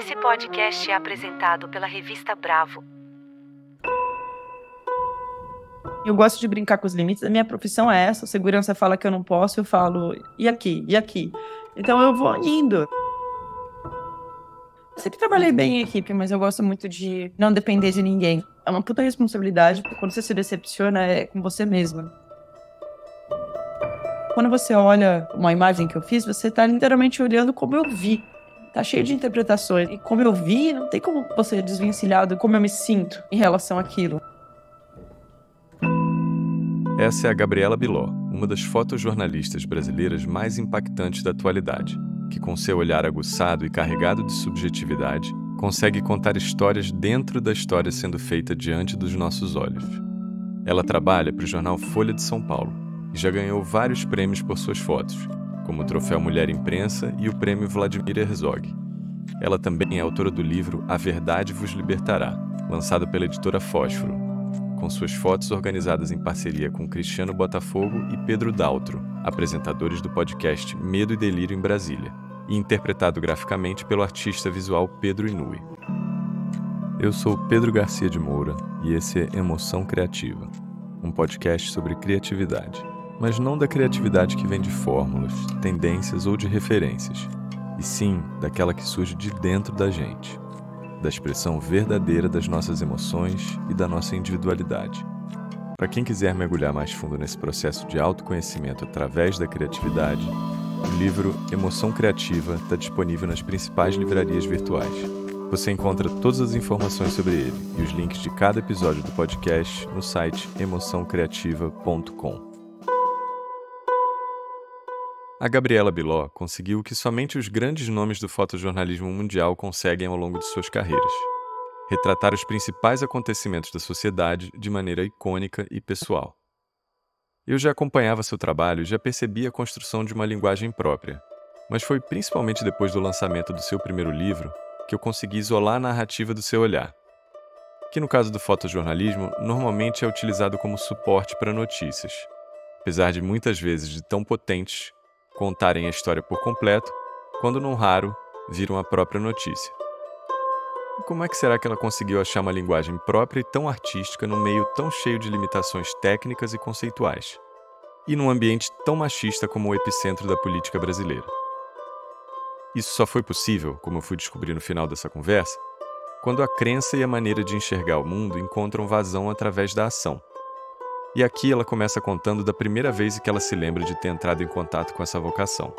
Esse podcast é apresentado pela revista Bravo. Eu gosto de brincar com os limites. A minha profissão é essa. A segurança fala que eu não posso, eu falo, e aqui? E aqui? Então eu vou indo. Eu sempre trabalhei bem em equipe, mas eu gosto muito de não depender de ninguém. É uma puta responsabilidade, porque quando você se decepciona é com você mesma. Quando você olha uma imagem que eu fiz, você está literalmente olhando como eu vi. Tá cheio de interpretações. E como eu vi, não tem como você desvencilhar como eu me sinto em relação àquilo. Essa é a Gabriela Biló, uma das fotojornalistas brasileiras mais impactantes da atualidade, que com seu olhar aguçado e carregado de subjetividade, consegue contar histórias dentro da história sendo feita diante dos nossos olhos. Ela trabalha para o jornal Folha de São Paulo e já ganhou vários prêmios por suas fotos, como o Troféu Mulher Imprensa e o Prêmio Vladimir Herzog. Ela também é autora do livro A Verdade Vos Libertará, lançado pela editora Fósforo, com suas fotos organizadas em parceria com Cristiano Botafogo e Pedro Daltro, apresentadores do podcast Medo e Delírio em Brasília, e interpretado graficamente pelo artista visual Pedro Inui. Eu sou Pedro Garcia de Moura e esse é Emoção Criativa, um podcast sobre criatividade, mas não da criatividade que vem de fórmulas, tendências ou de referências, e sim daquela que surge de dentro da gente da expressão verdadeira das nossas emoções e da nossa individualidade. Para quem quiser mergulhar mais fundo nesse processo de autoconhecimento através da criatividade, o livro Emoção Criativa está disponível nas principais livrarias virtuais. Você encontra todas as informações sobre ele e os links de cada episódio do podcast no site emoçãocreativa.com. A Gabriela Biló conseguiu o que somente os grandes nomes do fotojornalismo mundial conseguem ao longo de suas carreiras: retratar os principais acontecimentos da sociedade de maneira icônica e pessoal. Eu já acompanhava seu trabalho e já percebia a construção de uma linguagem própria, mas foi principalmente depois do lançamento do seu primeiro livro que eu consegui isolar a narrativa do seu olhar, que no caso do fotojornalismo normalmente é utilizado como suporte para notícias, apesar de muitas vezes de tão potentes contarem a história por completo, quando não raro viram a própria notícia. E como é que será que ela conseguiu achar uma linguagem própria e tão artística num meio tão cheio de limitações técnicas e conceituais? E num ambiente tão machista como o epicentro da política brasileira? Isso só foi possível, como eu fui descobrir no final dessa conversa, quando a crença e a maneira de enxergar o mundo encontram vazão através da ação. E aqui ela começa contando da primeira vez que ela se lembra de ter entrado em contato com essa vocação.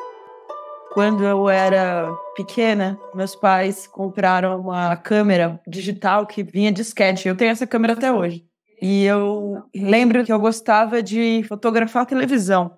Quando eu era pequena, meus pais compraram uma câmera digital que vinha de sketch. Eu tenho essa câmera até hoje. E eu lembro que eu gostava de fotografar televisão.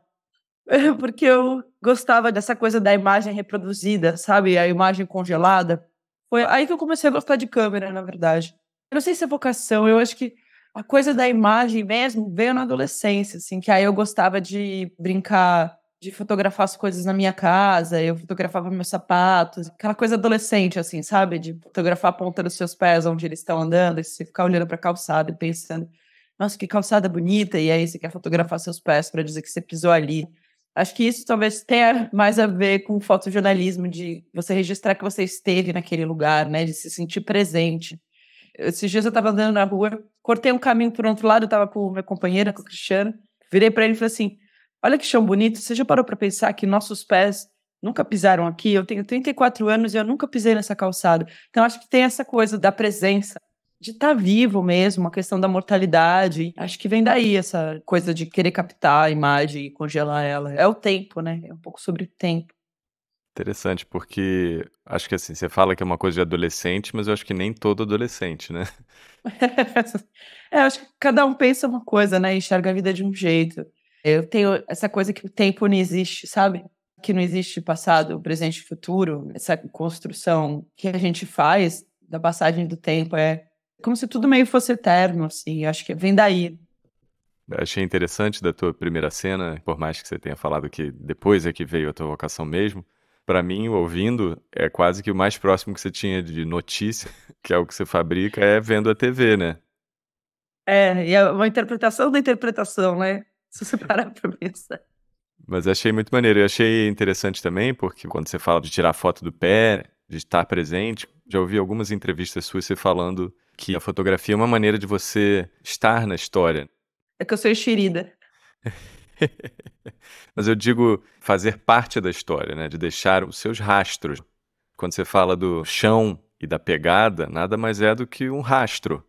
Porque eu gostava dessa coisa da imagem reproduzida, sabe? A imagem congelada. Foi aí que eu comecei a gostar de câmera, na verdade. Eu não sei se é vocação, eu acho que a coisa da imagem mesmo veio na adolescência, assim, que aí eu gostava de brincar, de fotografar as coisas na minha casa, eu fotografava meus sapatos, aquela coisa adolescente, assim, sabe? De fotografar a ponta dos seus pés, onde eles estão andando, e você ficar olhando para a calçada e pensando, nossa, que calçada bonita, e aí você quer fotografar seus pés para dizer que você pisou ali. Acho que isso talvez tenha mais a ver com fotojornalismo, de você registrar que você esteve naquele lugar, né? De se sentir presente. Esses dias eu estava andando na rua, cortei um caminho por outro lado, eu estava com minha companheira, com o Cristiano, virei para ele e falei assim: Olha que chão bonito, você já parou para pensar que nossos pés nunca pisaram aqui? Eu tenho 34 anos e eu nunca pisei nessa calçada. Então acho que tem essa coisa da presença, de estar tá vivo mesmo, a questão da mortalidade. Acho que vem daí essa coisa de querer captar a imagem e congelar ela. É o tempo, né? É um pouco sobre o tempo. Interessante, porque acho que assim, você fala que é uma coisa de adolescente, mas eu acho que nem todo adolescente, né? é, acho que cada um pensa uma coisa, né? Enxerga a vida de um jeito. Eu tenho essa coisa que o tempo não existe, sabe? Que não existe passado, presente e futuro. Essa construção que a gente faz da passagem do tempo é como se tudo meio fosse eterno, assim. Acho que vem daí. achei interessante da tua primeira cena, por mais que você tenha falado que depois é que veio a tua vocação mesmo para mim, ouvindo, é quase que o mais próximo que você tinha de notícia, que é o que você fabrica, é vendo a TV, né? É, e é uma interpretação da interpretação, né? Se você parar pra pensar. Mas achei muito maneiro. Eu achei interessante também, porque quando você fala de tirar foto do pé, de estar presente, Já ouvi algumas entrevistas suas você falando que a fotografia é uma maneira de você estar na história. É que eu sou enxerida. Mas eu digo fazer parte da história, né? De deixar os seus rastros. Quando você fala do chão e da pegada, nada mais é do que um rastro.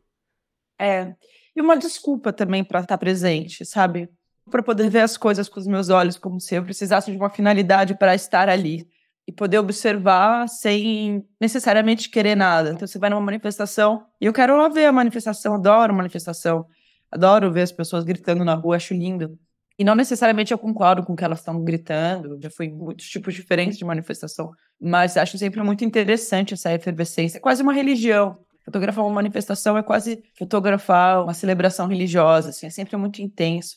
É. E uma desculpa também para estar presente, sabe? Para poder ver as coisas com os meus olhos, como se eu precisasse de uma finalidade para estar ali e poder observar sem necessariamente querer nada. Então você vai numa manifestação e eu quero lá ver a manifestação, adoro manifestação, adoro ver as pessoas gritando na rua, acho lindo. E não necessariamente eu concordo com o que elas estão gritando, já fui em muitos tipos diferentes de manifestação, mas acho sempre muito interessante essa efervescência. É quase uma religião. Fotografar uma manifestação é quase fotografar uma celebração religiosa, assim, é sempre muito intenso.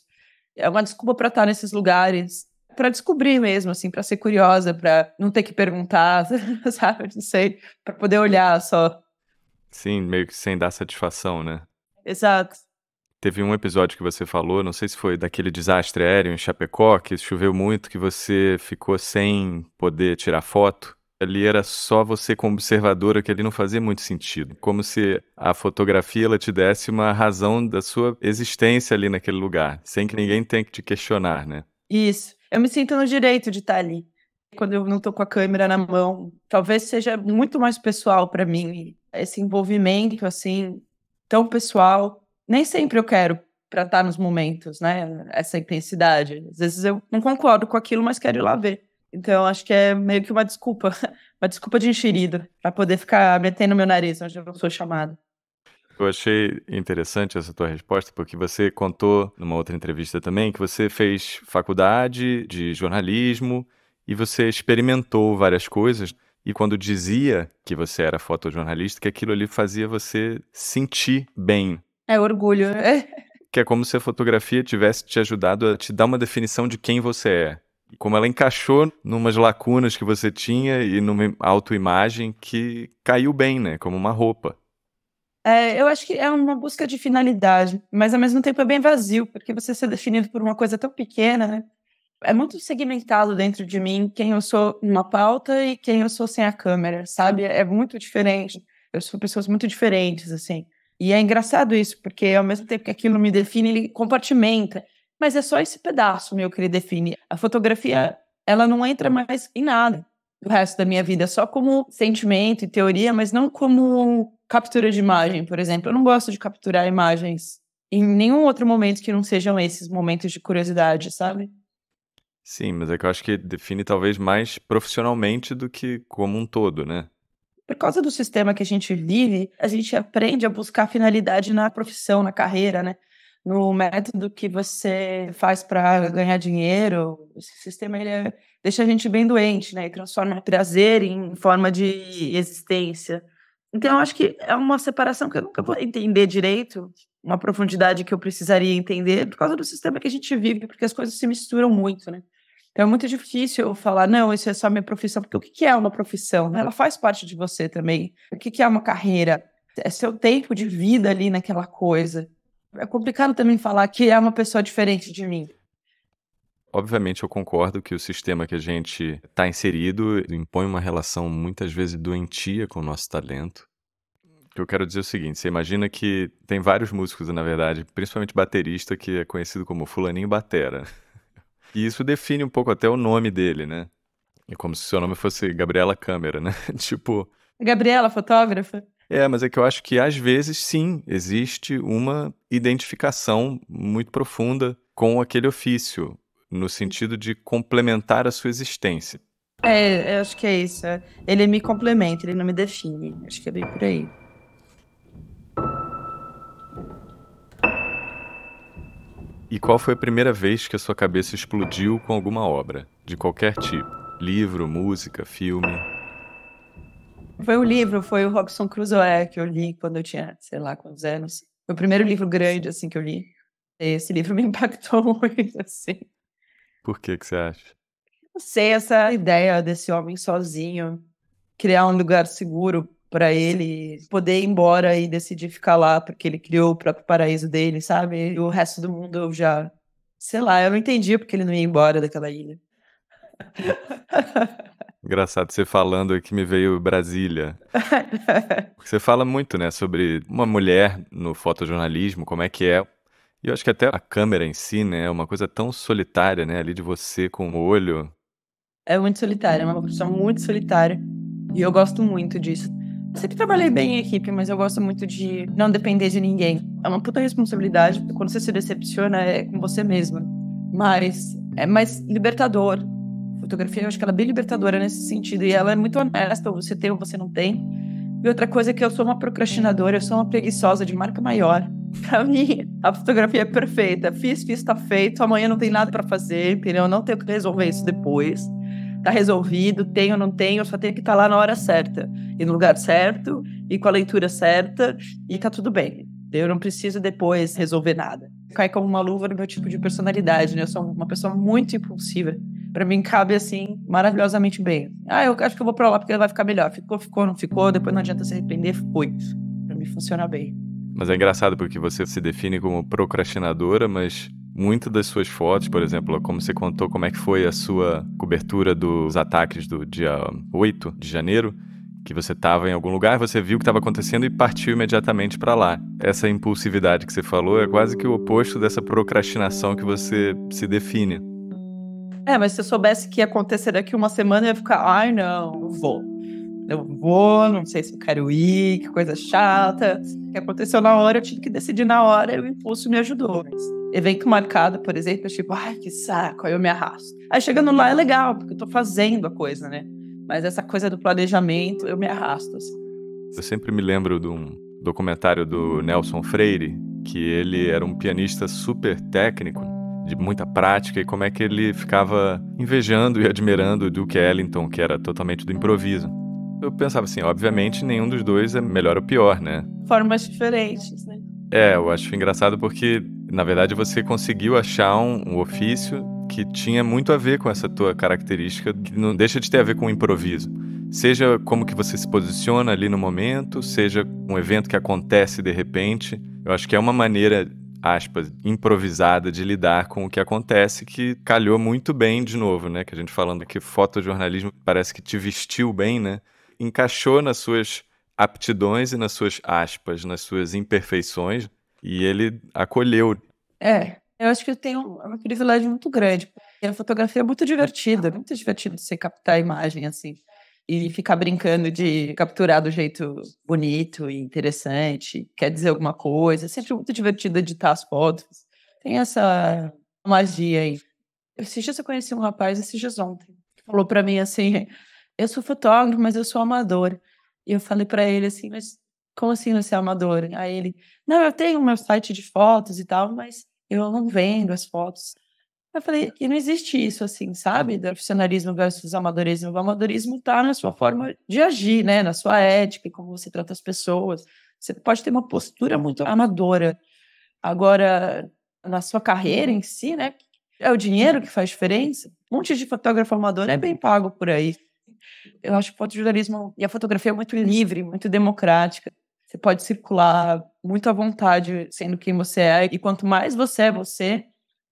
É uma desculpa para estar nesses lugares, para descobrir mesmo, assim, para ser curiosa, para não ter que perguntar, sabe? Não sei, para poder olhar só. Sim, meio que sem dar satisfação, né? Exato. Teve um episódio que você falou, não sei se foi daquele desastre aéreo em Chapecó, que choveu muito, que você ficou sem poder tirar foto. Ali era só você como observadora, que ali não fazia muito sentido. Como se a fotografia ela te desse uma razão da sua existência ali naquele lugar, sem que ninguém tenha que te questionar, né? Isso. Eu me sinto no direito de estar ali. Quando eu não estou com a câmera na mão, talvez seja muito mais pessoal para mim esse envolvimento assim tão pessoal nem sempre eu quero para estar nos momentos, né? Essa intensidade. Às vezes eu não concordo com aquilo, mas quero ir lá ver. Então, acho que é meio que uma desculpa, uma desculpa de enxerido, para poder ficar metendo meu nariz onde eu não sou chamado. Eu achei interessante essa tua resposta, porque você contou numa outra entrevista também que você fez faculdade de jornalismo e você experimentou várias coisas. E quando dizia que você era fotojornalista, que aquilo ali fazia você sentir bem é orgulho. que é como se a fotografia tivesse te ajudado a te dar uma definição de quem você é. Como ela encaixou numas lacunas que você tinha e numa autoimagem que caiu bem, né? Como uma roupa. É, eu acho que é uma busca de finalidade, mas ao mesmo tempo é bem vazio, porque você ser definido por uma coisa tão pequena, né? É muito segmentado dentro de mim quem eu sou numa pauta e quem eu sou sem a câmera, sabe? É muito diferente. Eu sou pessoas muito diferentes, assim. E é engraçado isso, porque ao mesmo tempo que aquilo me define, ele compartimenta. Mas é só esse pedaço meu que ele define. A fotografia, ela não entra mais em nada do resto da minha vida, só como sentimento e teoria, mas não como captura de imagem, por exemplo. Eu não gosto de capturar imagens em nenhum outro momento que não sejam esses momentos de curiosidade, sabe? Sim, mas é que eu acho que define talvez mais profissionalmente do que como um todo, né? Por causa do sistema que a gente vive, a gente aprende a buscar finalidade na profissão, na carreira, né? No método que você faz para ganhar dinheiro. Esse sistema ele é, deixa a gente bem doente, né? E transforma prazer em forma de existência. Então, eu acho que é uma separação que eu nunca vou entender direito, uma profundidade que eu precisaria entender por causa do sistema que a gente vive, porque as coisas se misturam muito, né? Então é muito difícil falar, não, isso é só minha profissão, porque o que é uma profissão? Ela faz parte de você também. O que é uma carreira? É seu tempo de vida ali naquela coisa. É complicado também falar que é uma pessoa diferente de mim. Obviamente, eu concordo que o sistema que a gente está inserido impõe uma relação muitas vezes doentia com o nosso talento. O que eu quero dizer é o seguinte: você imagina que tem vários músicos, na verdade, principalmente baterista, que é conhecido como Fulaninho Batera. E isso define um pouco até o nome dele, né? É como se seu nome fosse Gabriela Câmera, né? tipo. Gabriela, fotógrafa? É, mas é que eu acho que às vezes sim, existe uma identificação muito profunda com aquele ofício, no sentido de complementar a sua existência. É, eu acho que é isso. Ele me complementa, ele não me define. Acho que é bem por aí. E qual foi a primeira vez que a sua cabeça explodiu com alguma obra, de qualquer tipo? Livro, música, filme? Foi o livro, foi o Robson Crusoe que eu li quando eu tinha, sei lá, quantos anos. Foi o primeiro livro grande, assim, que eu li. Esse livro me impactou muito, assim. Por que que você acha? Não sei, essa ideia desse homem sozinho, criar um lugar seguro para ele poder ir embora e decidir ficar lá, porque ele criou o próprio paraíso dele, sabe? E o resto do mundo eu já. Sei lá, eu não entendia porque ele não ia embora daquela ilha. Engraçado você falando que me veio Brasília. Você fala muito, né, sobre uma mulher no fotojornalismo, como é que é. E eu acho que até a câmera em si, né, é uma coisa tão solitária, né, ali de você com o olho. É muito solitária, é uma profissão muito solitária. E eu gosto muito disso. Sempre trabalhei bem em equipe, mas eu gosto muito de não depender de ninguém. É uma puta responsabilidade, quando você se decepciona é com você mesma. Mas é mais libertador fotografia, eu acho que ela é bem libertadora nesse sentido. E ela é muito honesta, você tem ou você não tem. E outra coisa é que eu sou uma procrastinadora, eu sou uma preguiçosa de marca maior. Pra mim, a fotografia é perfeita. Fiz, fiz, tá feito. Amanhã não tem nada para fazer, entendeu? Eu não tenho que resolver isso depois. Tá resolvido, tenho ou não tenho, eu só tenho que estar tá lá na hora certa. E no lugar certo, e com a leitura certa, e tá tudo bem. Eu não preciso depois resolver nada. Cai como uma luva no meu tipo de personalidade, né? Eu sou uma pessoa muito impulsiva para mim cabe assim maravilhosamente bem. Ah, eu acho que eu vou para lá porque vai ficar melhor. Ficou, ficou, não ficou, depois não adianta se arrepender, foi. Para mim funciona bem. Mas é engraçado porque você se define como procrastinadora, mas muitas das suas fotos, por exemplo, como você contou como é que foi a sua cobertura dos ataques do dia 8 de janeiro, que você estava em algum lugar, você viu o que estava acontecendo e partiu imediatamente para lá. Essa impulsividade que você falou é quase que o oposto dessa procrastinação que você se define. É, mas se eu soubesse que ia acontecer daqui uma semana, eu ia ficar, ai, não, vou. Eu vou, não sei se eu quero ir, que coisa chata. O que aconteceu na hora, eu tive que decidir na hora e o impulso me ajudou. Mas evento marcado, por exemplo, eu tipo, ai, que saco, aí eu me arrasto. Aí chegando lá é legal, porque eu tô fazendo a coisa, né? Mas essa coisa do planejamento, eu me arrasto, assim. Eu sempre me lembro de um documentário do Nelson Freire, que ele era um pianista super técnico de muita prática e como é que ele ficava invejando e admirando o Duke Ellington, que era totalmente do improviso. Eu pensava assim, obviamente nenhum dos dois é melhor ou pior, né? Formas diferentes, né? É, eu acho engraçado porque, na verdade, você conseguiu achar um, um ofício que tinha muito a ver com essa tua característica, que não deixa de ter a ver com o improviso. Seja como que você se posiciona ali no momento, seja um evento que acontece de repente. Eu acho que é uma maneira aspas, improvisada de lidar com o que acontece, que calhou muito bem de novo, né? Que a gente falando que fotojornalismo parece que te vestiu bem, né? Encaixou nas suas aptidões e nas suas aspas, nas suas imperfeições, e ele acolheu. É, eu acho que eu tenho um privilégio muito grande. A fotografia é muito divertida, muito divertido você captar a imagem assim e ficar brincando de capturar do jeito bonito e interessante, quer dizer alguma coisa. É sempre muito divertido editar as fotos. Tem essa magia aí. Esses dias eu conheci um rapaz, esses dias ontem, falou para mim assim: Eu sou fotógrafo, mas eu sou amador. E eu falei para ele assim: Mas como assim você é amador? Aí ele: Não, eu tenho meu site de fotos e tal, mas eu não vendo as fotos. Eu falei, e não existe isso, assim, sabe? Do profissionalismo versus amadorismo. O amadorismo está na sua forma de agir, né? Na sua ética, como você trata as pessoas. Você pode ter uma postura muito amadora. Agora, na sua carreira em si, né? É o dinheiro que faz diferença. Um monte de fotógrafo amador é bem pago por aí. Eu acho que o fotojornalismo e a fotografia é muito livre, muito democrática. Você pode circular muito à vontade sendo quem você é. E quanto mais você é você,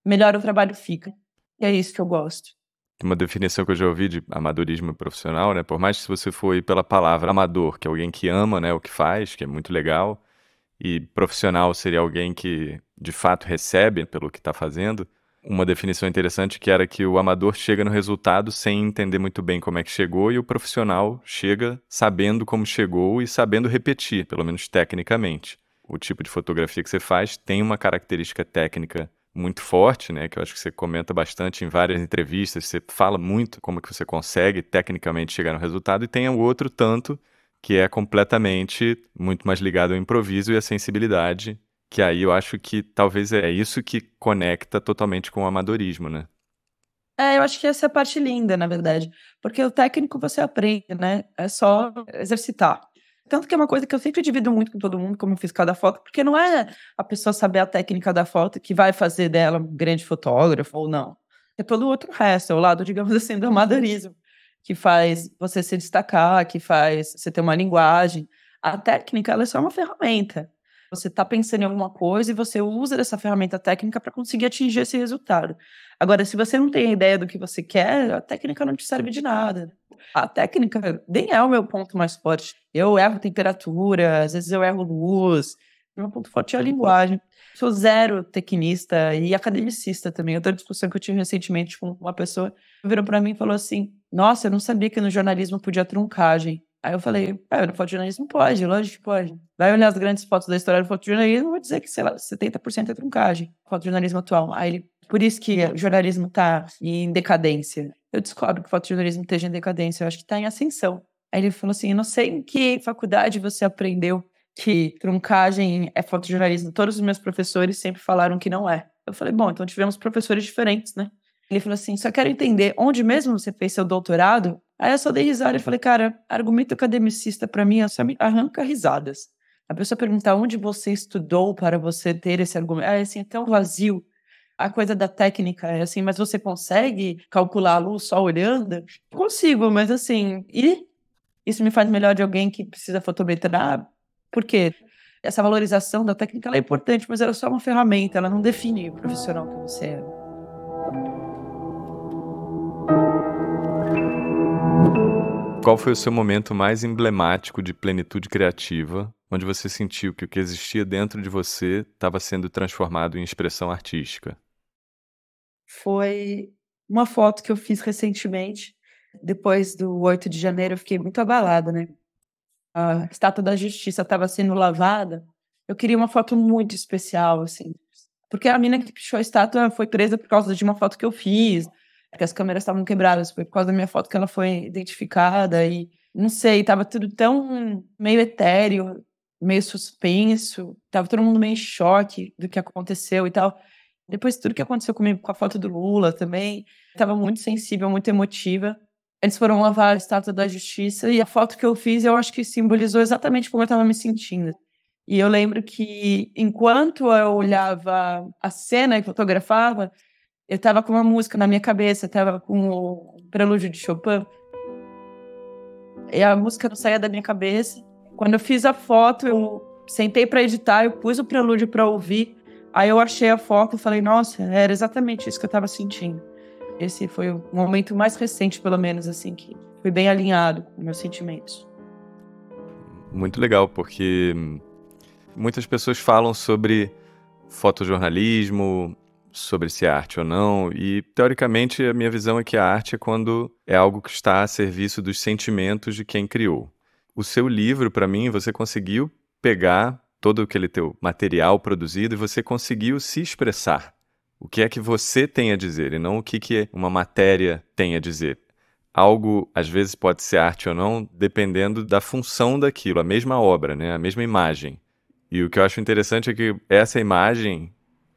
melhor o trabalho fica. E é isso que eu gosto. Uma definição que eu já ouvi de amadorismo profissional, né? Por mais que você for pela palavra amador, que é alguém que ama, né, o que faz, que é muito legal, e profissional seria alguém que de fato recebe pelo que está fazendo. Uma definição interessante que era que o amador chega no resultado sem entender muito bem como é que chegou e o profissional chega sabendo como chegou e sabendo repetir, pelo menos tecnicamente. O tipo de fotografia que você faz tem uma característica técnica muito forte, né, que eu acho que você comenta bastante em várias entrevistas, você fala muito como que você consegue tecnicamente chegar no resultado, e tem o outro tanto que é completamente muito mais ligado ao improviso e à sensibilidade, que aí eu acho que talvez é isso que conecta totalmente com o amadorismo, né? É, eu acho que essa é a parte linda, na verdade. Porque o técnico você aprende, né? É só exercitar. Tanto que é uma coisa que eu sempre divido muito com todo mundo, como fiscal da foto, porque não é a pessoa saber a técnica da foto que vai fazer dela um grande fotógrafo ou não. É todo o outro resto, é o lado, digamos assim, do amadorismo, que faz você se destacar, que faz você ter uma linguagem. A técnica, ela é só uma ferramenta. Você está pensando em alguma coisa e você usa dessa ferramenta técnica para conseguir atingir esse resultado. Agora, se você não tem ideia do que você quer, a técnica não te serve de nada. A técnica nem é o meu ponto mais forte. Eu erro temperatura, às vezes eu erro luz. Meu ponto forte é a linguagem. Sou zero tecnista e academicista também. Outra discussão que eu tive recentemente com uma pessoa virou para mim e falou assim: Nossa, eu não sabia que no jornalismo podia truncagem. Aí eu falei, ah, no fotojornalismo pode, lógico que pode. Vai olhar as grandes fotos da história do fotojornalismo, vou dizer que, sei lá, 70% é truncagem, fotojornalismo atual. Aí ele, por isso que o jornalismo está em decadência. Eu descobro que o fotojornalismo esteja em decadência, eu acho que está em ascensão. Aí ele falou assim, eu não sei em que faculdade você aprendeu que truncagem é fotojornalismo. Todos os meus professores sempre falaram que não é. Eu falei, bom, então tivemos professores diferentes, né? Ele falou assim, só quero entender, onde mesmo você fez seu doutorado Aí eu só dei risada e falei, cara, argumento academicista para mim é só me arranca risadas. A pessoa pergunta onde você estudou para você ter esse argumento. É assim, é tão vazio. A coisa da técnica é assim, mas você consegue calcular a luz só olhando? Consigo, mas assim, e isso me faz melhor de alguém que precisa fotometrar? Por quê? Essa valorização da técnica é importante, mas ela é só uma ferramenta, ela não define o profissional que você é. Qual foi o seu momento mais emblemático de plenitude criativa, onde você sentiu que o que existia dentro de você estava sendo transformado em expressão artística? Foi uma foto que eu fiz recentemente. Depois do 8 de janeiro, eu fiquei muito abalada, né? A estátua da justiça estava sendo lavada. Eu queria uma foto muito especial, assim. Porque a mina que pichou a estátua foi presa por causa de uma foto que eu fiz porque as câmeras estavam quebradas, foi por causa da minha foto que ela foi identificada e não sei, tava tudo tão meio etéreo, meio suspenso, tava todo mundo meio em choque do que aconteceu e tal. Depois tudo que aconteceu comigo com a foto do Lula também, tava muito sensível, muito emotiva. Eles foram lavar a estátua da justiça e a foto que eu fiz, eu acho que simbolizou exatamente como eu estava me sentindo. E eu lembro que enquanto eu olhava a cena e fotografava, eu tava com uma música na minha cabeça, tava com o prelúdio de Chopin. E a música não saía da minha cabeça. Quando eu fiz a foto, eu sentei para editar, eu pus o prelúdio para ouvir. Aí eu achei a foto e falei, nossa, era exatamente isso que eu tava sentindo. Esse foi o momento mais recente, pelo menos, assim, que foi bem alinhado com meus sentimentos. Muito legal, porque muitas pessoas falam sobre fotojornalismo, sobre se é arte ou não, e teoricamente a minha visão é que a arte é quando é algo que está a serviço dos sentimentos de quem criou. O seu livro, para mim, você conseguiu pegar todo aquele teu material produzido e você conseguiu se expressar. O que é que você tem a dizer e não o que, que uma matéria tem a dizer. Algo, às vezes, pode ser arte ou não, dependendo da função daquilo, a mesma obra, né? a mesma imagem. E o que eu acho interessante é que essa imagem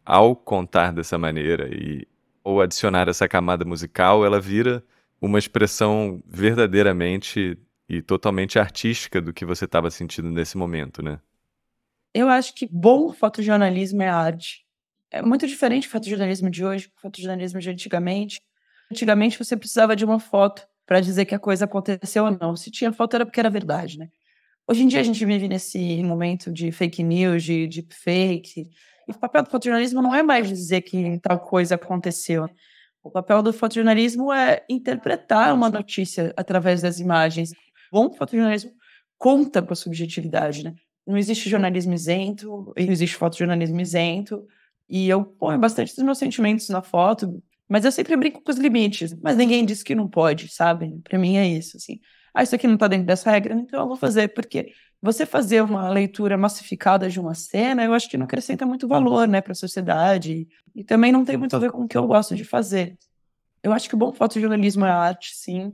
ao contar dessa maneira e ou adicionar essa camada musical, ela vira uma expressão verdadeiramente e totalmente artística do que você estava sentindo nesse momento, né? Eu acho que bom fotojornalismo é arte. É muito diferente o fotojornalismo de hoje do fotojornalismo de antigamente. Antigamente você precisava de uma foto para dizer que a coisa aconteceu ou não. Se tinha foto era porque era verdade, né? Hoje em dia a gente vive nesse momento de fake news, de, de fake, e o papel do fotojornalismo não é mais dizer que tal coisa aconteceu. O papel do fotojornalismo é interpretar uma notícia através das imagens. Bom fotojornalismo conta com a subjetividade, né? Não existe jornalismo isento, não existe fotojornalismo isento. E eu ponho bastante dos meus sentimentos na foto, mas eu sempre brinco com os limites. Mas ninguém diz que não pode, sabe? Para mim é isso, assim. Ah, isso aqui não está dentro dessa regra, então eu vou fazer, porque você fazer uma leitura massificada de uma cena, eu acho que não acrescenta muito valor, né, para a sociedade. E também não tem muito a ver com o que eu gosto de fazer. Eu acho que o bom fotojornalismo é arte, sim.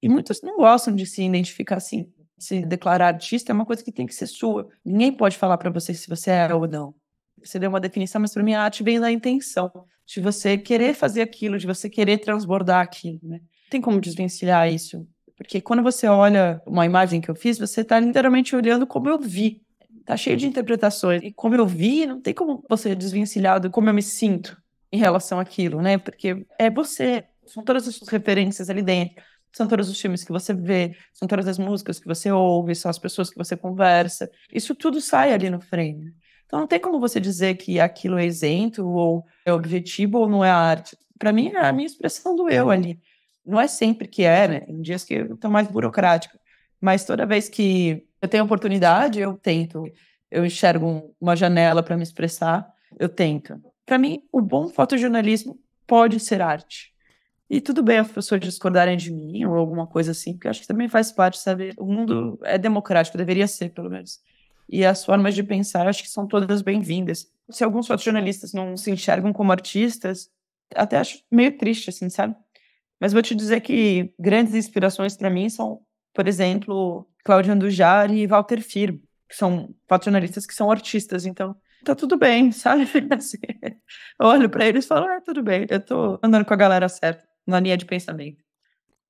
E muitos não gostam de se identificar assim. Se declarar artista é uma coisa que tem que ser sua. Ninguém pode falar para você se você é ou não. Você deu uma definição, mas para mim a arte vem da intenção, de você querer fazer aquilo, de você querer transbordar aquilo, né? Não tem como desvencilhar isso. Porque quando você olha uma imagem que eu fiz, você está literalmente olhando como eu vi. Tá cheio de interpretações. E como eu vi, não tem como você desvencilhar do como eu me sinto em relação àquilo, né? Porque é você. São todas as suas referências ali dentro. São todos os filmes que você vê, são todas as músicas que você ouve, são as pessoas que você conversa. Isso tudo sai ali no frame. Então não tem como você dizer que aquilo é isento ou é objetivo ou não é arte. Para mim é a minha expressão do eu ali. Não é sempre que é, né? Em dias que estou mais burocrática. Mas toda vez que eu tenho oportunidade, eu tento. Eu enxergo uma janela para me expressar, eu tento. Para mim, o bom fotojornalismo pode ser arte. E tudo bem as pessoas discordarem de mim ou alguma coisa assim, porque acho que também faz parte, sabe? O mundo é democrático, deveria ser, pelo menos. E as formas de pensar, acho que são todas bem-vindas. Se alguns fotojornalistas não se enxergam como artistas, até acho meio triste, assim, sabe? Mas vou te dizer que grandes inspirações para mim são, por exemplo, Cláudio Andujar e Walter Firmo, que são fotojornalistas que são artistas, então tá tudo bem, sabe? Assim, olho para eles e falo, ah, tudo bem, eu tô andando com a galera certa na linha de pensamento.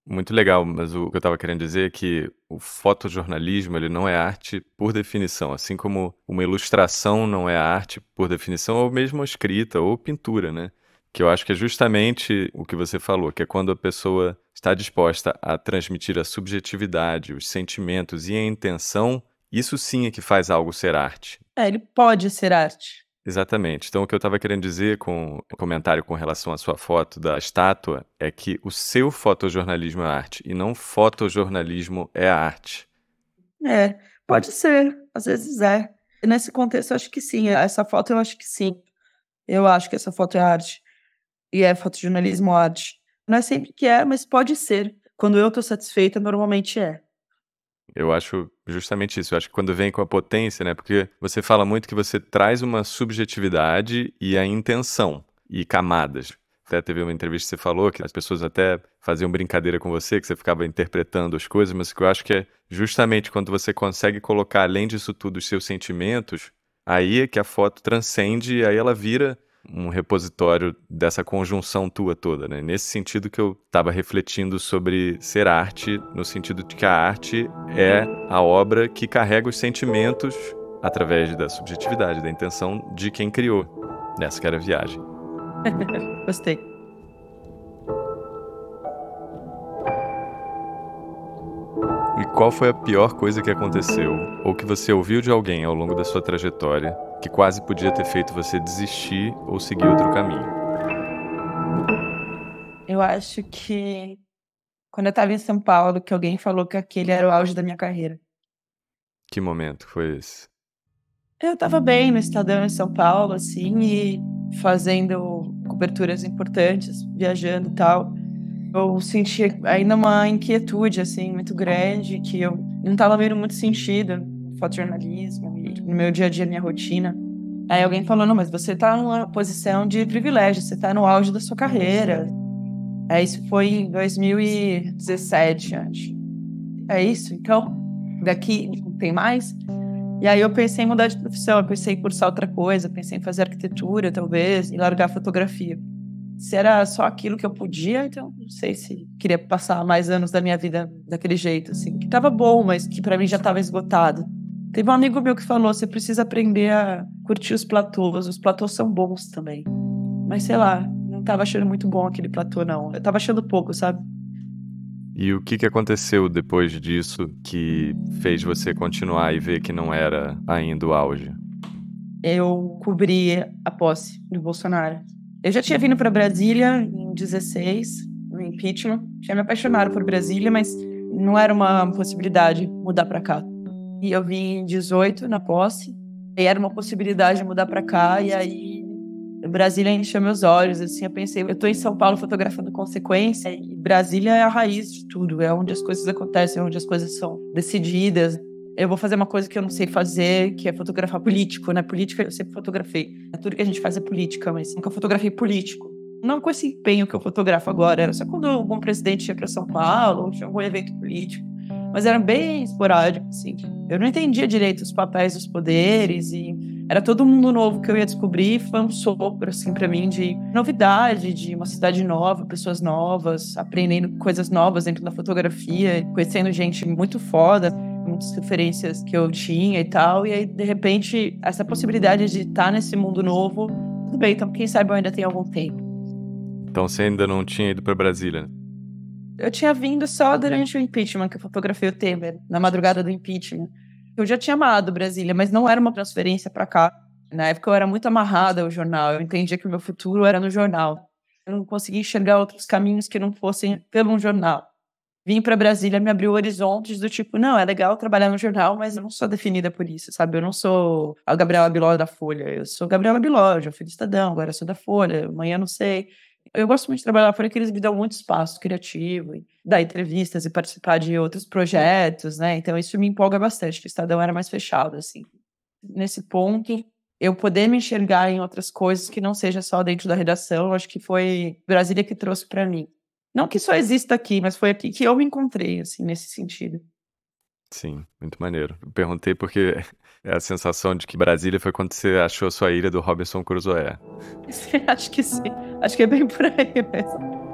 Muito legal, mas o que eu estava querendo dizer é que o fotojornalismo ele não é arte por definição, assim como uma ilustração não é arte por definição, ou mesmo a escrita ou pintura, né? Que eu acho que é justamente o que você falou, que é quando a pessoa está disposta a transmitir a subjetividade, os sentimentos e a intenção, isso sim é que faz algo ser arte. É, ele pode ser arte. Exatamente. Então, o que eu estava querendo dizer com o comentário com relação à sua foto da estátua é que o seu fotojornalismo é arte e não fotojornalismo é arte. É, pode ser. Às vezes é. nesse contexto, eu acho que sim. Essa foto, eu acho que sim. Eu acho que essa foto é arte. E é fotojornalismo arte. Não é sempre que é, mas pode ser. Quando eu estou satisfeita, normalmente é. Eu acho justamente isso. Eu acho que quando vem com a potência, né? Porque você fala muito que você traz uma subjetividade e a intenção e camadas. Até teve uma entrevista que você falou que as pessoas até faziam brincadeira com você, que você ficava interpretando as coisas, mas que eu acho que é justamente quando você consegue colocar, além disso tudo, os seus sentimentos, aí é que a foto transcende e aí ela vira um repositório dessa conjunção tua toda, né? Nesse sentido que eu estava refletindo sobre ser arte, no sentido de que a arte é a obra que carrega os sentimentos através da subjetividade, da intenção de quem criou. Nessa que era a viagem. Gostei. E qual foi a pior coisa que aconteceu ou que você ouviu de alguém ao longo da sua trajetória que quase podia ter feito você desistir ou seguir outro caminho? Eu acho que quando eu estava em São Paulo, que alguém falou que aquele era o auge da minha carreira. Que momento foi esse? Eu estava bem no Estadão em São Paulo, assim, e fazendo coberturas importantes, viajando e tal. Eu senti ainda uma inquietude, assim, muito grande, que eu não estava vendo muito sentido fotojornalismo, no meu dia a dia, minha rotina. Aí alguém falou: não, mas você está numa posição de privilégio, você está no auge da sua carreira. É, isso foi em 2017, acho. É isso? Então, daqui tem mais? E aí eu pensei em mudar de profissão, eu pensei em cursar outra coisa, pensei em fazer arquitetura, talvez, e largar a fotografia. Se era só aquilo que eu podia, então não sei se queria passar mais anos da minha vida daquele jeito, assim. Que tava bom, mas que para mim já tava esgotado. Teve um amigo meu que falou: você precisa aprender a curtir os platôs. Os platôs são bons também. Mas sei lá, não tava achando muito bom aquele platô, não. Eu tava achando pouco, sabe? E o que, que aconteceu depois disso que fez você continuar e ver que não era ainda o auge? Eu cobri a posse do Bolsonaro. Eu já tinha vindo para Brasília em 16, no impeachment. Tinha me apaixonado por Brasília, mas não era uma possibilidade mudar para cá. E eu vim em 18 na posse. E era uma possibilidade de mudar para cá. E aí Brasília encheu meus olhos. Assim, eu pensei, eu estou em São Paulo fotografando consequência. E Brasília é a raiz de tudo. É onde as coisas acontecem, é onde as coisas são decididas. Eu vou fazer uma coisa que eu não sei fazer, que é fotografar político, né? Política eu sempre fotografei. Tudo que a gente faz é política, mas nunca fotografei político. Não com esse empenho que eu fotografo agora, era só quando algum presidente ia para São Paulo, tinha algum evento político mas era bem esporádico, assim. Eu não entendia direito os papéis dos poderes e era todo mundo novo que eu ia descobrir. Foi um sopro, assim, para mim de novidade, de uma cidade nova, pessoas novas, aprendendo coisas novas dentro da fotografia, conhecendo gente muito foda, muitas referências que eu tinha e tal. E aí, de repente, essa possibilidade de estar nesse mundo novo, tudo bem, então quem sabe eu ainda tenho algum tempo. Então você ainda não tinha ido para Brasília? Eu tinha vindo só durante o impeachment, que eu fotografei o Temer, na madrugada do impeachment. Eu já tinha amado Brasília, mas não era uma transferência para cá. Na época eu era muito amarrada ao jornal, eu entendia que o meu futuro era no jornal. Eu não conseguia enxergar outros caminhos que não fossem pelo jornal. Vim para Brasília, me abriu horizontes do tipo, não, é legal trabalhar no jornal, mas eu não sou definida por isso, sabe? Eu não sou a Gabriela Biló da Folha, eu sou Gabriela Biló, já fui do Estadão, agora sou da Folha, amanhã não sei. Eu gosto muito de trabalhar por aqui, eles me dão muito espaço criativo, e dar entrevistas e participar de outros projetos, né? Então isso me empolga bastante, que o Estadão era mais fechado, assim. Nesse ponto, eu poder me enxergar em outras coisas que não seja só dentro da redação, acho que foi Brasília que trouxe para mim. Não que só exista aqui, mas foi aqui que eu me encontrei, assim, nesse sentido. Sim, muito maneiro. Perguntei porque é a sensação de que Brasília foi quando você achou a sua ilha do Robinson Crusoe. Acho que sim. Acho que é bem por aí mesmo.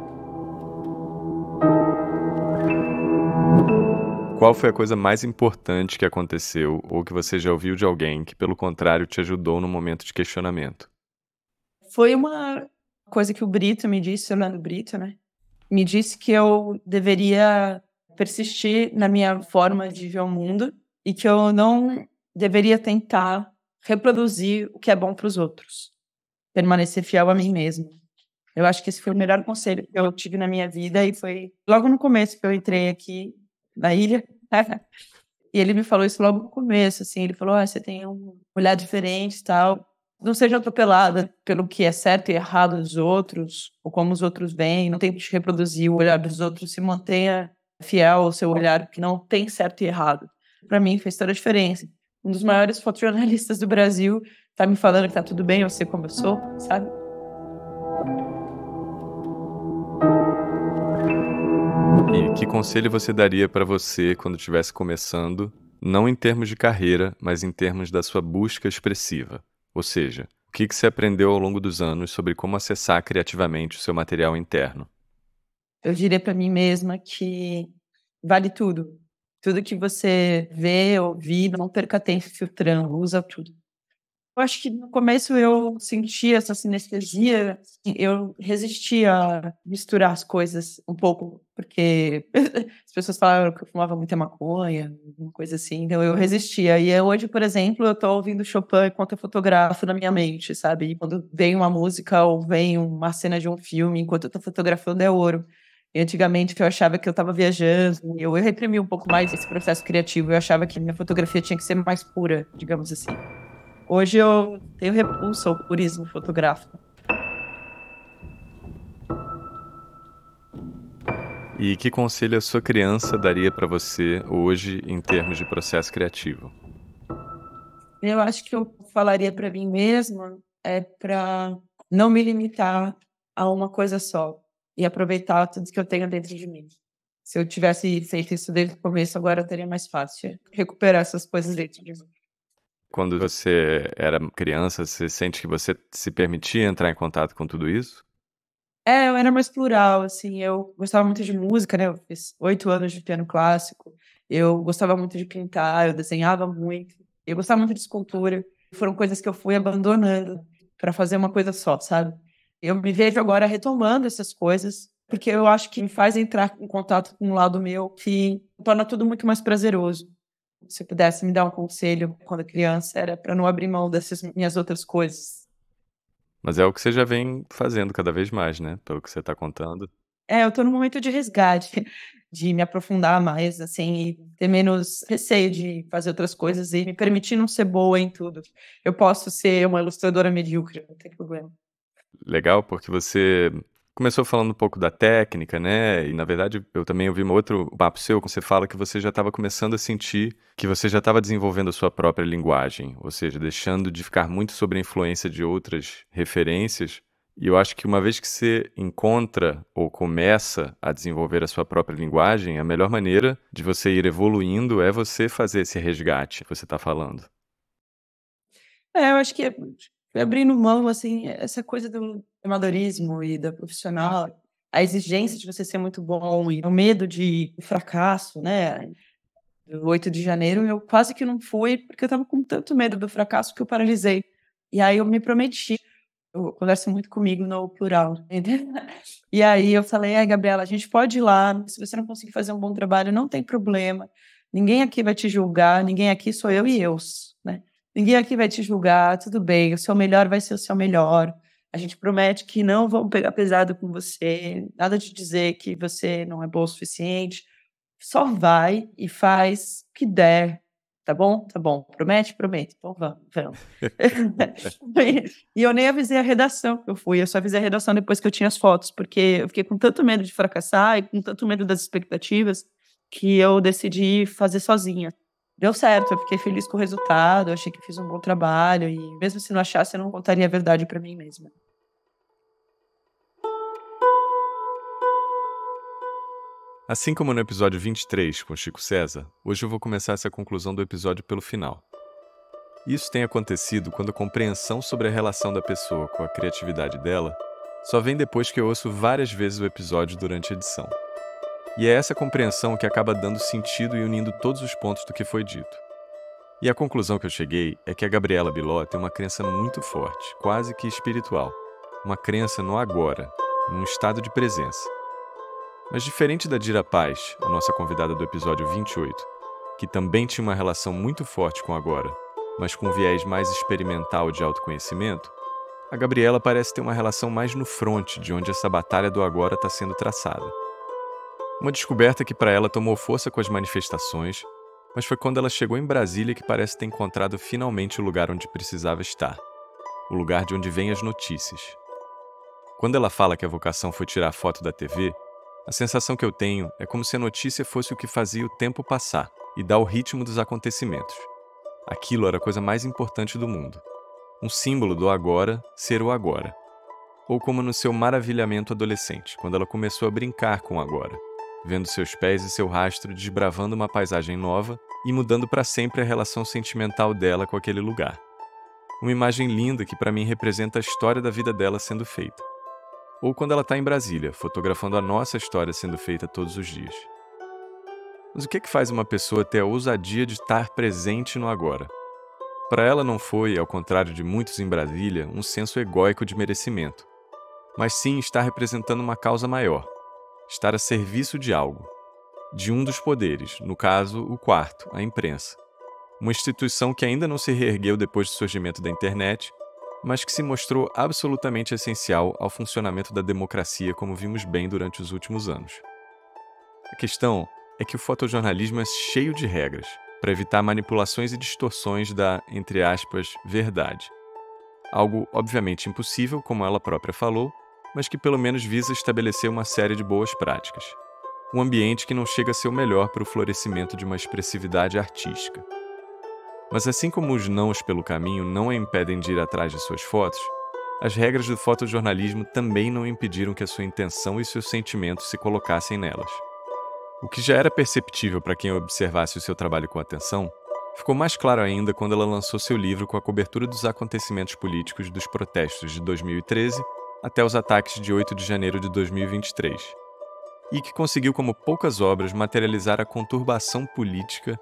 Qual foi a coisa mais importante que aconteceu ou que você já ouviu de alguém que, pelo contrário, te ajudou no momento de questionamento? Foi uma coisa que o Brito me disse, o Orlando Brito, né? Me disse que eu deveria persistir na minha forma de ver o mundo e que eu não deveria tentar reproduzir o que é bom para os outros. Permanecer fiel a mim mesmo. Eu acho que esse foi o melhor conselho que eu tive na minha vida e foi logo no começo que eu entrei aqui na ilha. e ele me falou isso logo no começo, assim, ele falou, ah, você tem um olhar diferente tal. Não seja atropelada pelo que é certo e errado dos outros, ou como os outros veem, não tente reproduzir o olhar dos outros, se mantenha fiel ao seu olhar, que não tem certo e errado. Para mim fez toda a diferença. Um dos maiores fotojornalistas do Brasil tá me falando que tá tudo bem, eu sei como eu sou, sabe? E que conselho você daria para você quando estivesse começando, não em termos de carreira, mas em termos da sua busca expressiva? Ou seja, o que, que você aprendeu ao longo dos anos sobre como acessar criativamente o seu material interno? Eu diria para mim mesma que vale tudo. Tudo que você vê, ouvir, não perca tempo filtrando, usa tudo. Eu acho que no começo eu sentia essa sinestesia, eu resistia a misturar as coisas um pouco, porque as pessoas falavam que eu fumava muita maconha, uma coisa assim, então eu resistia. E hoje, por exemplo, eu tô ouvindo Chopin enquanto eu fotografo na minha mente, sabe? E quando vem uma música ou vem uma cena de um filme, enquanto eu tô fotografando, é ouro. E antigamente eu achava que eu estava viajando, eu, eu reprimi um pouco mais esse processo criativo, eu achava que minha fotografia tinha que ser mais pura, digamos assim. Hoje eu tenho repulso ao purismo fotográfico. E que conselho a sua criança daria para você hoje em termos de processo criativo? Eu acho que eu falaria para mim mesma é para não me limitar a uma coisa só e aproveitar tudo que eu tenho dentro de mim. Se eu tivesse feito isso desde o começo, agora teria mais fácil recuperar essas coisas dentro de mim. Quando você era criança, você sente que você se permitia entrar em contato com tudo isso? É, eu era mais plural, assim, eu gostava muito de música, né? Eu fiz oito anos de piano clássico, eu gostava muito de pintar, eu desenhava muito, eu gostava muito de escultura. Foram coisas que eu fui abandonando para fazer uma coisa só, sabe? Eu me vejo agora retomando essas coisas, porque eu acho que me faz entrar em contato com um lado meu que torna tudo muito mais prazeroso se pudesse me dar um conselho quando criança, era para não abrir mão dessas minhas outras coisas. Mas é o que você já vem fazendo cada vez mais, né? Pelo que você está contando. É, eu estou num momento de resgate, de me aprofundar mais, assim, e ter menos receio de fazer outras coisas e me permitir não ser boa em tudo. Eu posso ser uma ilustradora medíocre, não tem problema. Legal, porque você começou falando um pouco da técnica, né? E na verdade eu também ouvi um outro papo seu, quando você fala que você já estava começando a sentir que você já estava desenvolvendo a sua própria linguagem, ou seja, deixando de ficar muito sob a influência de outras referências. E eu acho que uma vez que você encontra ou começa a desenvolver a sua própria linguagem, a melhor maneira de você ir evoluindo é você fazer esse resgate que você está falando. É, eu acho que abrindo mão, assim, essa coisa do amadorismo e da profissional, a exigência de você ser muito bom e o medo de fracasso, né? Do 8 de janeiro, eu quase que não fui, porque eu tava com tanto medo do fracasso que eu paralisei. E aí eu me prometi, eu converso muito comigo no plural, E aí eu falei, ai, Gabriela, a gente pode ir lá, se você não conseguir fazer um bom trabalho, não tem problema. Ninguém aqui vai te julgar, ninguém aqui sou eu e eu? Ninguém aqui vai te julgar, tudo bem. O seu melhor vai ser o seu melhor. A gente promete que não vamos pegar pesado com você, nada de dizer que você não é bom o suficiente. Só vai e faz o que der, Tá bom? Tá bom. Promete? Promete. Então vamos, vamos. e eu nem avisei a redação que eu fui, eu só avisei a redação depois que eu tinha as fotos, porque eu fiquei com tanto medo de fracassar e com tanto medo das expectativas que eu decidi fazer sozinha. Deu certo, eu fiquei feliz com o resultado, achei que fiz um bom trabalho e mesmo se não achasse, eu não contaria a verdade para mim mesma. Assim como no episódio 23 com Chico César, hoje eu vou começar essa conclusão do episódio pelo final. Isso tem acontecido quando a compreensão sobre a relação da pessoa com a criatividade dela só vem depois que eu ouço várias vezes o episódio durante a edição. E é essa compreensão que acaba dando sentido e unindo todos os pontos do que foi dito. E a conclusão que eu cheguei é que a Gabriela Biló tem uma crença muito forte, quase que espiritual. Uma crença no agora, num estado de presença mas diferente da Dira Paz, a nossa convidada do episódio 28, que também tinha uma relação muito forte com agora, mas com um viés mais experimental de autoconhecimento, a Gabriela parece ter uma relação mais no fronte de onde essa batalha do agora está sendo traçada. Uma descoberta que para ela tomou força com as manifestações, mas foi quando ela chegou em Brasília que parece ter encontrado finalmente o lugar onde precisava estar o lugar de onde vêm as notícias. Quando ela fala que a vocação foi tirar foto da TV, a sensação que eu tenho é como se a notícia fosse o que fazia o tempo passar e dar o ritmo dos acontecimentos. Aquilo era a coisa mais importante do mundo. Um símbolo do agora ser o agora. Ou como no seu maravilhamento adolescente, quando ela começou a brincar com o agora, vendo seus pés e seu rastro desbravando uma paisagem nova e mudando para sempre a relação sentimental dela com aquele lugar. Uma imagem linda que para mim representa a história da vida dela sendo feita ou quando ela está em Brasília, fotografando a nossa história sendo feita todos os dias. Mas o que, é que faz uma pessoa ter a ousadia de estar presente no agora? Para ela não foi, ao contrário de muitos em Brasília, um senso egóico de merecimento, mas sim estar representando uma causa maior, estar a serviço de algo, de um dos poderes, no caso, o quarto, a imprensa. Uma instituição que ainda não se reergueu depois do surgimento da internet mas que se mostrou absolutamente essencial ao funcionamento da democracia, como vimos bem durante os últimos anos. A questão é que o fotojornalismo é cheio de regras para evitar manipulações e distorções da, entre aspas, verdade. Algo obviamente impossível, como ela própria falou, mas que pelo menos visa estabelecer uma série de boas práticas. Um ambiente que não chega a ser o melhor para o florescimento de uma expressividade artística. Mas assim como os nãos pelo caminho não a impedem de ir atrás de suas fotos, as regras do fotojornalismo também não impediram que a sua intenção e seus sentimentos se colocassem nelas. O que já era perceptível para quem observasse o seu trabalho com atenção, ficou mais claro ainda quando ela lançou seu livro com a cobertura dos acontecimentos políticos dos protestos de 2013 até os ataques de 8 de janeiro de 2023, e que conseguiu, como poucas obras, materializar a conturbação política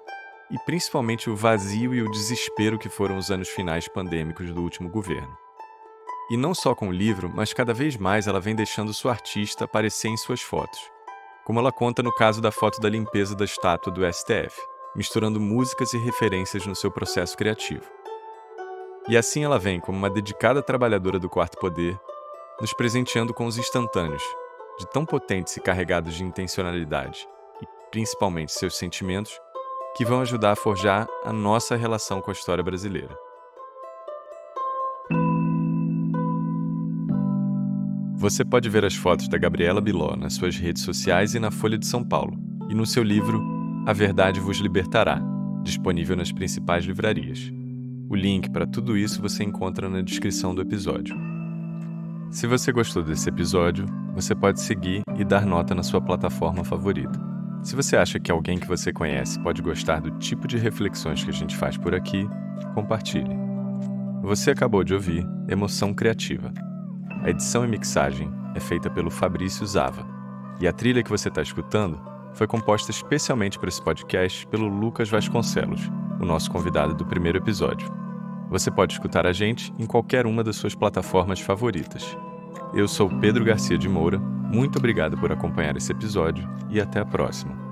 e principalmente o vazio e o desespero que foram os anos finais pandêmicos do último governo. E não só com o livro, mas cada vez mais ela vem deixando sua artista aparecer em suas fotos, como ela conta no caso da foto da limpeza da estátua do STF, misturando músicas e referências no seu processo criativo. E assim ela vem como uma dedicada trabalhadora do quarto poder, nos presenteando com os instantâneos, de tão potentes e carregados de intencionalidade, e principalmente seus sentimentos, que vão ajudar a forjar a nossa relação com a história brasileira. Você pode ver as fotos da Gabriela Biló nas suas redes sociais e na Folha de São Paulo, e no seu livro A Verdade Vos Libertará, disponível nas principais livrarias. O link para tudo isso você encontra na descrição do episódio. Se você gostou desse episódio, você pode seguir e dar nota na sua plataforma favorita. Se você acha que alguém que você conhece pode gostar do tipo de reflexões que a gente faz por aqui, compartilhe. Você acabou de ouvir Emoção Criativa. A edição e mixagem é feita pelo Fabrício Zava. E a trilha que você está escutando foi composta especialmente para esse podcast pelo Lucas Vasconcelos, o nosso convidado do primeiro episódio. Você pode escutar a gente em qualquer uma das suas plataformas favoritas. Eu sou Pedro Garcia de Moura muito obrigado por acompanhar esse episódio e até a próxima.